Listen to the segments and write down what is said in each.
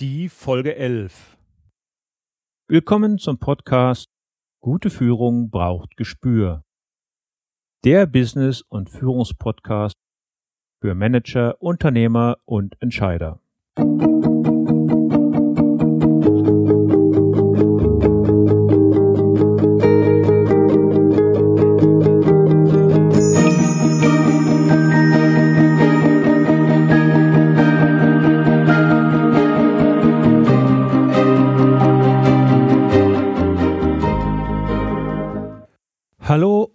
Die Folge 11. Willkommen zum Podcast Gute Führung braucht Gespür. Der Business- und Führungspodcast für Manager, Unternehmer und Entscheider. Hallo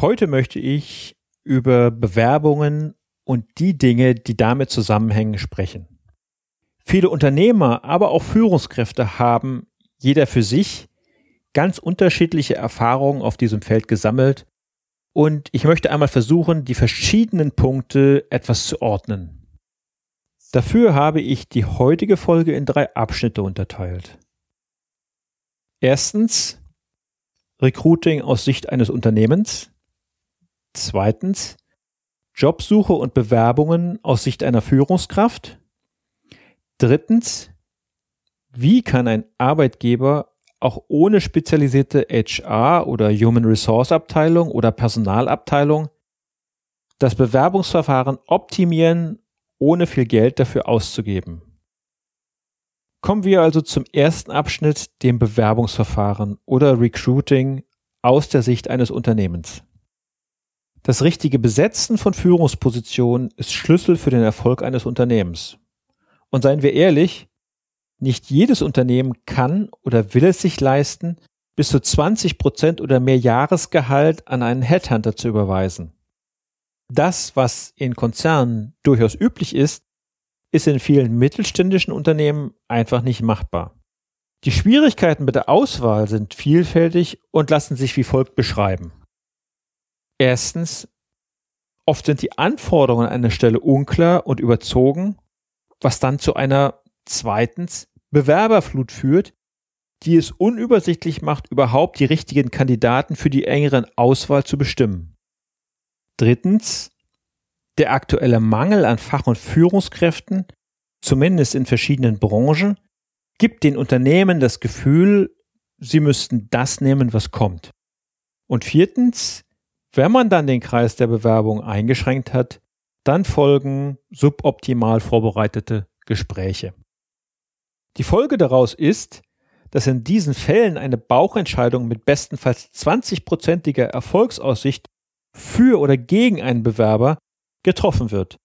Heute möchte ich über Bewerbungen und die Dinge, die damit zusammenhängen, sprechen. Viele Unternehmer, aber auch Führungskräfte haben jeder für sich ganz unterschiedliche Erfahrungen auf diesem Feld gesammelt und ich möchte einmal versuchen, die verschiedenen Punkte etwas zu ordnen. Dafür habe ich die heutige Folge in drei Abschnitte unterteilt. Erstens Recruiting aus Sicht eines Unternehmens. Zweitens Jobsuche und Bewerbungen aus Sicht einer Führungskraft. Drittens, wie kann ein Arbeitgeber auch ohne spezialisierte HR oder Human Resource Abteilung oder Personalabteilung das Bewerbungsverfahren optimieren, ohne viel Geld dafür auszugeben. Kommen wir also zum ersten Abschnitt, dem Bewerbungsverfahren oder Recruiting aus der Sicht eines Unternehmens. Das richtige Besetzen von Führungspositionen ist Schlüssel für den Erfolg eines Unternehmens. Und seien wir ehrlich, nicht jedes Unternehmen kann oder will es sich leisten, bis zu 20 Prozent oder mehr Jahresgehalt an einen Headhunter zu überweisen. Das, was in Konzernen durchaus üblich ist, ist in vielen mittelständischen Unternehmen einfach nicht machbar. Die Schwierigkeiten mit der Auswahl sind vielfältig und lassen sich wie folgt beschreiben. Erstens, oft sind die Anforderungen an einer Stelle unklar und überzogen, was dann zu einer zweitens Bewerberflut führt, die es unübersichtlich macht, überhaupt die richtigen Kandidaten für die engeren Auswahl zu bestimmen. Drittens, der aktuelle Mangel an Fach- und Führungskräften, zumindest in verschiedenen Branchen, gibt den Unternehmen das Gefühl, sie müssten das nehmen, was kommt. Und viertens, wenn man dann den Kreis der Bewerbung eingeschränkt hat, dann folgen suboptimal vorbereitete Gespräche. Die Folge daraus ist, dass in diesen Fällen eine Bauchentscheidung mit bestenfalls 20-prozentiger Erfolgsaussicht für oder gegen einen Bewerber getroffen wird.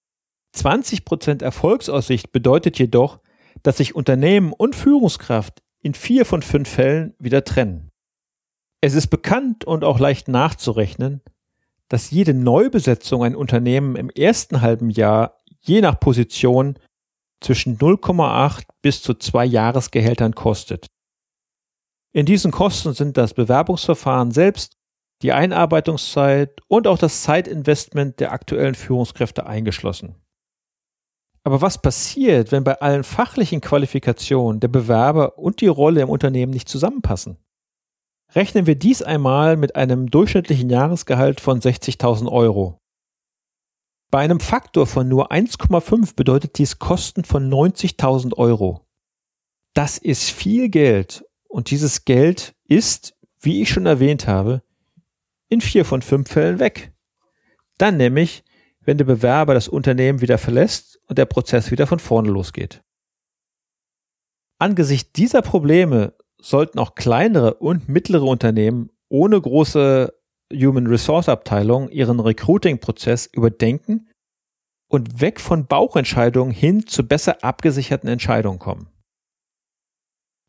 20% Erfolgsaussicht bedeutet jedoch, dass sich Unternehmen und Führungskraft in vier von fünf Fällen wieder trennen. Es ist bekannt und auch leicht nachzurechnen, dass jede Neubesetzung ein Unternehmen im ersten halben Jahr je nach Position zwischen 0,8 bis zu zwei Jahresgehältern kostet. In diesen Kosten sind das Bewerbungsverfahren selbst, die Einarbeitungszeit und auch das Zeitinvestment der aktuellen Führungskräfte eingeschlossen. Aber was passiert, wenn bei allen fachlichen Qualifikationen der Bewerber und die Rolle im Unternehmen nicht zusammenpassen? Rechnen wir dies einmal mit einem durchschnittlichen Jahresgehalt von 60.000 Euro. Bei einem Faktor von nur 1,5 bedeutet dies Kosten von 90.000 Euro. Das ist viel Geld und dieses Geld ist, wie ich schon erwähnt habe, in vier von fünf Fällen weg. Dann nämlich, wenn der Bewerber das Unternehmen wieder verlässt und der Prozess wieder von vorne losgeht. Angesichts dieser Probleme sollten auch kleinere und mittlere Unternehmen ohne große Human Resource Abteilung ihren Recruiting-Prozess überdenken und weg von Bauchentscheidungen hin zu besser abgesicherten Entscheidungen kommen.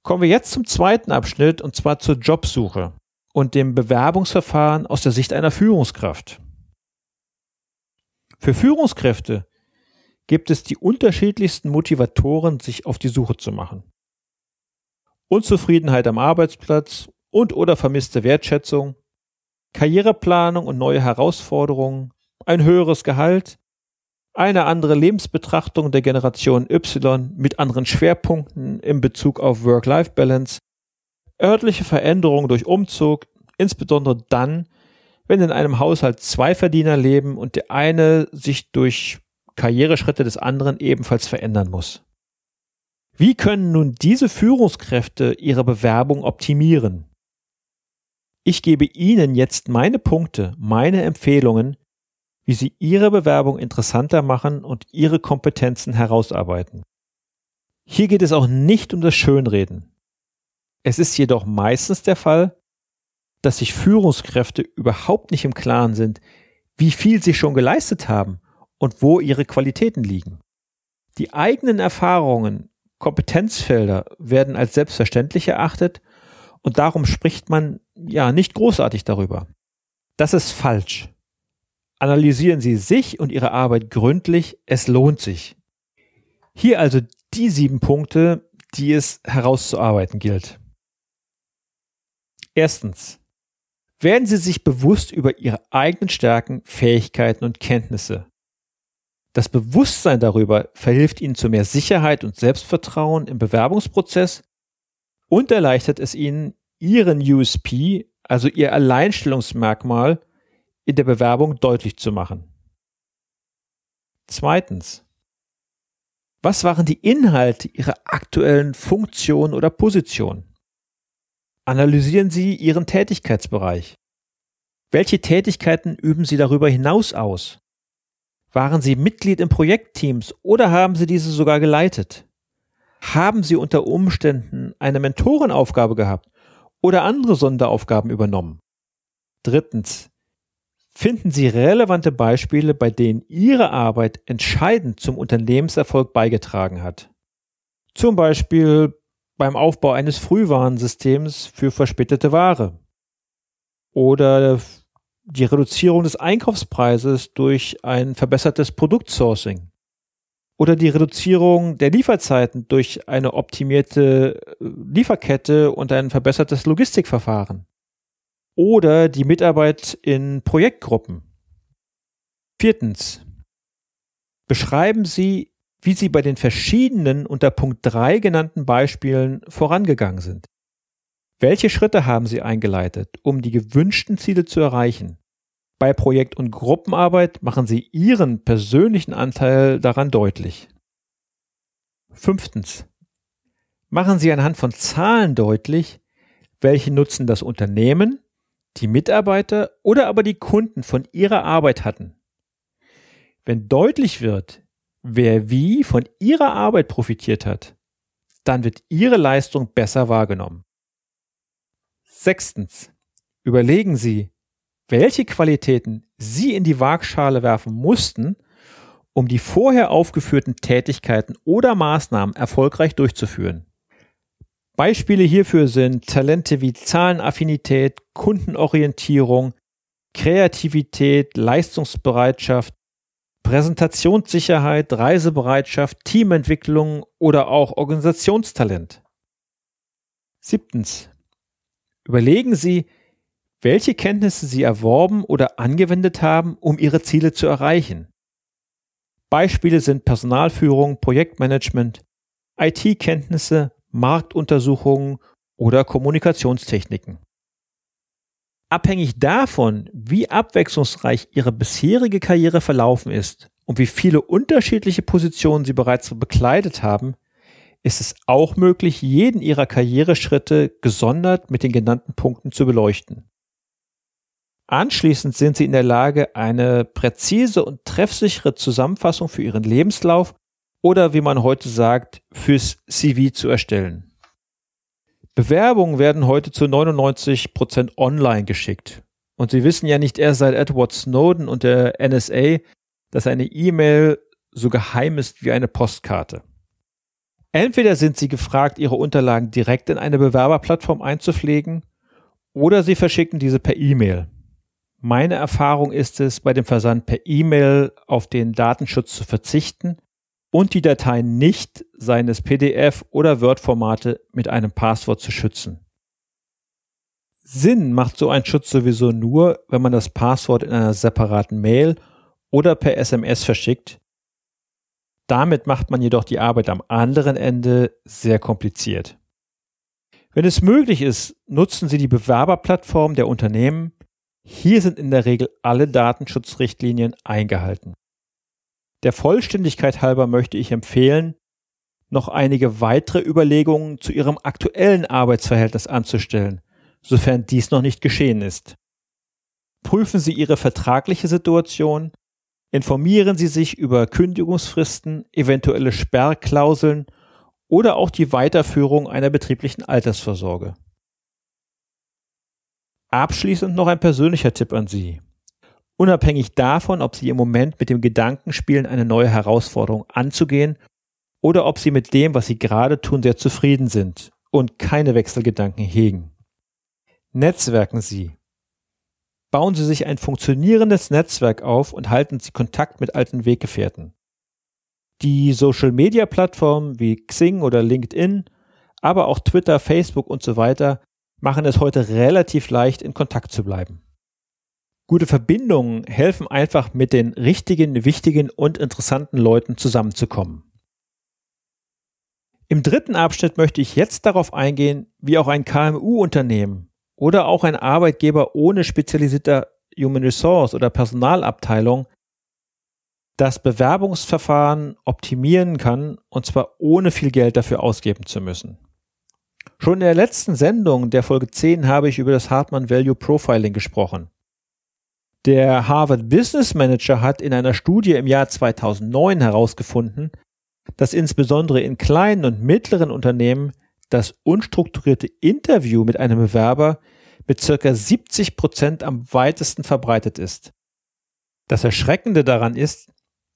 Kommen wir jetzt zum zweiten Abschnitt und zwar zur Jobsuche und dem Bewerbungsverfahren aus der Sicht einer Führungskraft. Für Führungskräfte gibt es die unterschiedlichsten Motivatoren, sich auf die Suche zu machen. Unzufriedenheit am Arbeitsplatz und oder vermisste Wertschätzung, Karriereplanung und neue Herausforderungen, ein höheres Gehalt, eine andere Lebensbetrachtung der Generation Y mit anderen Schwerpunkten in Bezug auf Work-Life-Balance, örtliche Veränderungen durch Umzug, insbesondere dann, wenn in einem Haushalt zwei Verdiener leben und der eine sich durch Karriereschritte des anderen ebenfalls verändern muss. Wie können nun diese Führungskräfte ihre Bewerbung optimieren? Ich gebe Ihnen jetzt meine Punkte, meine Empfehlungen, wie Sie Ihre Bewerbung interessanter machen und Ihre Kompetenzen herausarbeiten. Hier geht es auch nicht um das Schönreden. Es ist jedoch meistens der Fall, dass sich Führungskräfte überhaupt nicht im Klaren sind, wie viel sie schon geleistet haben und wo ihre Qualitäten liegen. Die eigenen Erfahrungen, Kompetenzfelder werden als selbstverständlich erachtet und darum spricht man ja nicht großartig darüber. Das ist falsch. Analysieren Sie sich und Ihre Arbeit gründlich, es lohnt sich. Hier also die sieben Punkte, die es herauszuarbeiten gilt. Erstens. Werden Sie sich bewusst über Ihre eigenen Stärken, Fähigkeiten und Kenntnisse. Das Bewusstsein darüber verhilft Ihnen zu mehr Sicherheit und Selbstvertrauen im Bewerbungsprozess und erleichtert es Ihnen, Ihren USP, also Ihr Alleinstellungsmerkmal, in der Bewerbung deutlich zu machen. Zweitens. Was waren die Inhalte Ihrer aktuellen Funktion oder Position? Analysieren Sie Ihren Tätigkeitsbereich. Welche Tätigkeiten üben Sie darüber hinaus aus? Waren Sie Mitglied in Projektteams oder haben Sie diese sogar geleitet? Haben Sie unter Umständen eine Mentorenaufgabe gehabt oder andere Sonderaufgaben übernommen? Drittens. Finden Sie relevante Beispiele, bei denen Ihre Arbeit entscheidend zum Unternehmenserfolg beigetragen hat. Zum Beispiel beim Aufbau eines Frühwarnsystems für verspätete Ware oder die Reduzierung des Einkaufspreises durch ein verbessertes Produktsourcing oder die Reduzierung der Lieferzeiten durch eine optimierte äh, Lieferkette und ein verbessertes Logistikverfahren oder die Mitarbeit in Projektgruppen. Viertens. Beschreiben Sie, wie Sie bei den verschiedenen unter Punkt 3 genannten Beispielen vorangegangen sind. Welche Schritte haben Sie eingeleitet, um die gewünschten Ziele zu erreichen? Bei Projekt- und Gruppenarbeit machen Sie Ihren persönlichen Anteil daran deutlich. Fünftens. Machen Sie anhand von Zahlen deutlich, welchen Nutzen das Unternehmen, die Mitarbeiter oder aber die Kunden von Ihrer Arbeit hatten. Wenn deutlich wird, wer wie von Ihrer Arbeit profitiert hat, dann wird Ihre Leistung besser wahrgenommen. Sechstens. Überlegen Sie, welche Qualitäten Sie in die Waagschale werfen mussten, um die vorher aufgeführten Tätigkeiten oder Maßnahmen erfolgreich durchzuführen. Beispiele hierfür sind Talente wie Zahlenaffinität, Kundenorientierung, Kreativität, Leistungsbereitschaft, Präsentationssicherheit, Reisebereitschaft, Teamentwicklung oder auch Organisationstalent. Siebtens. Überlegen Sie, welche Kenntnisse Sie erworben oder angewendet haben, um Ihre Ziele zu erreichen. Beispiele sind Personalführung, Projektmanagement, IT-Kenntnisse, Marktuntersuchungen oder Kommunikationstechniken. Abhängig davon, wie abwechslungsreich Ihre bisherige Karriere verlaufen ist und wie viele unterschiedliche Positionen Sie bereits bekleidet haben, ist es auch möglich, jeden Ihrer Karriereschritte gesondert mit den genannten Punkten zu beleuchten. Anschließend sind Sie in der Lage, eine präzise und treffsichere Zusammenfassung für Ihren Lebenslauf oder wie man heute sagt, fürs CV zu erstellen. Bewerbungen werden heute zu 99 Prozent online geschickt. Und Sie wissen ja nicht erst seit Edward Snowden und der NSA, dass eine E-Mail so geheim ist wie eine Postkarte. Entweder sind Sie gefragt, Ihre Unterlagen direkt in eine Bewerberplattform einzupflegen, oder Sie verschicken diese per E-Mail. Meine Erfahrung ist es, bei dem Versand per E-Mail auf den Datenschutz zu verzichten, und die Datei nicht seines PDF- oder Word-Formate mit einem Passwort zu schützen. Sinn macht so ein Schutz sowieso nur, wenn man das Passwort in einer separaten Mail oder per SMS verschickt. Damit macht man jedoch die Arbeit am anderen Ende sehr kompliziert. Wenn es möglich ist, nutzen Sie die Bewerberplattform der Unternehmen. Hier sind in der Regel alle Datenschutzrichtlinien eingehalten. Der Vollständigkeit halber möchte ich empfehlen, noch einige weitere Überlegungen zu Ihrem aktuellen Arbeitsverhältnis anzustellen, sofern dies noch nicht geschehen ist. Prüfen Sie Ihre vertragliche Situation, informieren Sie sich über Kündigungsfristen, eventuelle Sperrklauseln oder auch die Weiterführung einer betrieblichen Altersvorsorge. Abschließend noch ein persönlicher Tipp an Sie. Unabhängig davon, ob Sie im Moment mit dem Gedanken spielen, eine neue Herausforderung anzugehen oder ob Sie mit dem, was Sie gerade tun, sehr zufrieden sind und keine Wechselgedanken hegen. Netzwerken Sie. Bauen Sie sich ein funktionierendes Netzwerk auf und halten Sie Kontakt mit alten Weggefährten. Die Social-Media-Plattformen wie Xing oder LinkedIn, aber auch Twitter, Facebook und so weiter machen es heute relativ leicht, in Kontakt zu bleiben. Gute Verbindungen helfen einfach mit den richtigen, wichtigen und interessanten Leuten zusammenzukommen. Im dritten Abschnitt möchte ich jetzt darauf eingehen, wie auch ein KMU-Unternehmen oder auch ein Arbeitgeber ohne spezialisierter Human Resource oder Personalabteilung das Bewerbungsverfahren optimieren kann, und zwar ohne viel Geld dafür ausgeben zu müssen. Schon in der letzten Sendung der Folge 10 habe ich über das Hartmann Value Profiling gesprochen. Der Harvard Business Manager hat in einer Studie im Jahr 2009 herausgefunden, dass insbesondere in kleinen und mittleren Unternehmen das unstrukturierte Interview mit einem Bewerber mit circa 70 Prozent am weitesten verbreitet ist. Das Erschreckende daran ist,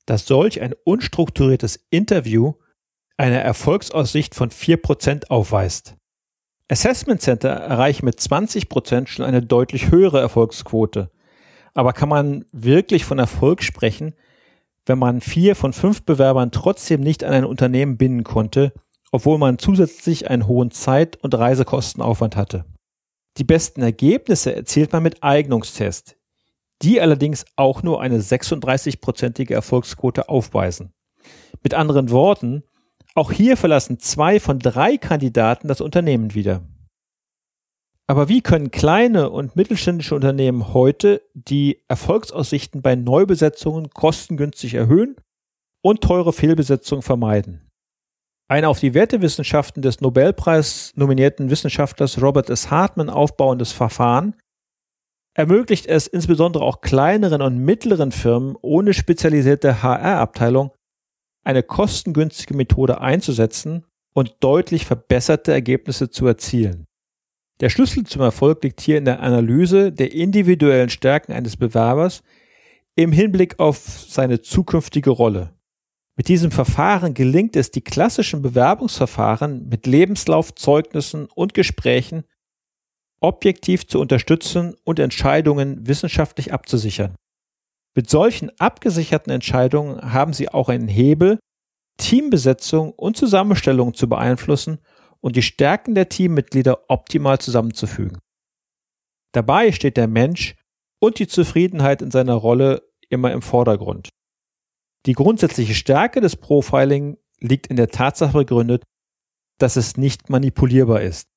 dass solch ein unstrukturiertes Interview eine Erfolgsaussicht von 4 Prozent aufweist. Assessment Center erreichen mit 20 Prozent schon eine deutlich höhere Erfolgsquote. Aber kann man wirklich von Erfolg sprechen, wenn man vier von fünf Bewerbern trotzdem nicht an ein Unternehmen binden konnte, obwohl man zusätzlich einen hohen Zeit- und Reisekostenaufwand hatte? Die besten Ergebnisse erzielt man mit Eignungstest, die allerdings auch nur eine 36-prozentige Erfolgsquote aufweisen. Mit anderen Worten, auch hier verlassen zwei von drei Kandidaten das Unternehmen wieder. Aber wie können kleine und mittelständische Unternehmen heute die Erfolgsaussichten bei Neubesetzungen kostengünstig erhöhen und teure Fehlbesetzungen vermeiden? Ein auf die Wertewissenschaften des Nobelpreis nominierten Wissenschaftlers Robert S. Hartman aufbauendes Verfahren ermöglicht es insbesondere auch kleineren und mittleren Firmen ohne spezialisierte HR-Abteilung eine kostengünstige Methode einzusetzen und deutlich verbesserte Ergebnisse zu erzielen. Der Schlüssel zum Erfolg liegt hier in der Analyse der individuellen Stärken eines Bewerbers im Hinblick auf seine zukünftige Rolle. Mit diesem Verfahren gelingt es, die klassischen Bewerbungsverfahren mit Lebenslauf, Zeugnissen und Gesprächen objektiv zu unterstützen und Entscheidungen wissenschaftlich abzusichern. Mit solchen abgesicherten Entscheidungen haben Sie auch einen Hebel, Teambesetzung und Zusammenstellung zu beeinflussen und die Stärken der Teammitglieder optimal zusammenzufügen. Dabei steht der Mensch und die Zufriedenheit in seiner Rolle immer im Vordergrund. Die grundsätzliche Stärke des Profiling liegt in der Tatsache begründet, dass es nicht manipulierbar ist.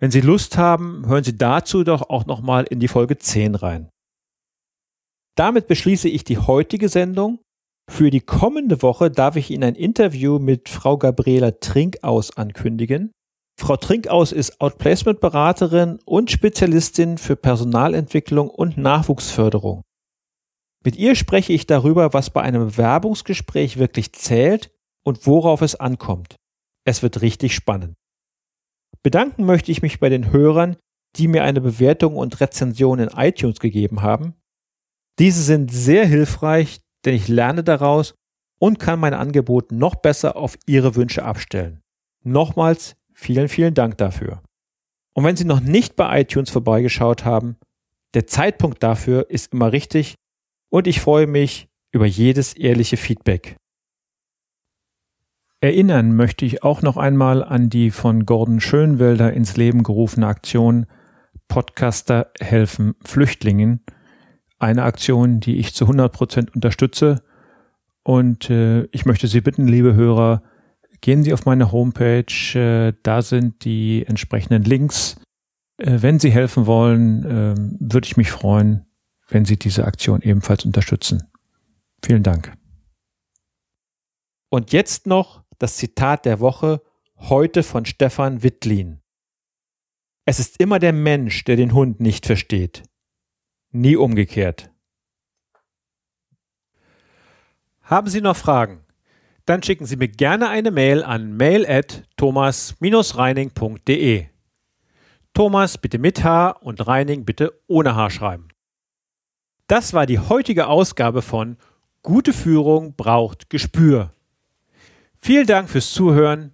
Wenn Sie Lust haben, hören Sie dazu doch auch nochmal in die Folge 10 rein. Damit beschließe ich die heutige Sendung. Für die kommende Woche darf ich Ihnen ein Interview mit Frau Gabriela Trinkaus ankündigen. Frau Trinkaus ist Outplacement-Beraterin und Spezialistin für Personalentwicklung und Nachwuchsförderung. Mit ihr spreche ich darüber, was bei einem Bewerbungsgespräch wirklich zählt und worauf es ankommt. Es wird richtig spannend. Bedanken möchte ich mich bei den Hörern, die mir eine Bewertung und Rezension in iTunes gegeben haben. Diese sind sehr hilfreich, denn ich lerne daraus und kann mein Angebot noch besser auf Ihre Wünsche abstellen. Nochmals Vielen, vielen Dank dafür. Und wenn Sie noch nicht bei iTunes vorbeigeschaut haben, der Zeitpunkt dafür ist immer richtig und ich freue mich über jedes ehrliche Feedback. Erinnern möchte ich auch noch einmal an die von Gordon Schönwelder ins Leben gerufene Aktion Podcaster helfen Flüchtlingen. Eine Aktion, die ich zu 100 Prozent unterstütze. Und äh, ich möchte Sie bitten, liebe Hörer, gehen Sie auf meine Homepage. Äh, da sind die entsprechenden Links. Äh, wenn Sie helfen wollen, äh, würde ich mich freuen, wenn Sie diese Aktion ebenfalls unterstützen. Vielen Dank. Und jetzt noch das Zitat der Woche heute von Stefan Wittlin. Es ist immer der Mensch, der den Hund nicht versteht. Nie umgekehrt. Haben Sie noch Fragen? Dann schicken Sie mir gerne eine Mail an mail at thomas-reining.de. Thomas bitte mit H und Reining bitte ohne H schreiben. Das war die heutige Ausgabe von Gute Führung braucht Gespür. Vielen Dank fürs Zuhören.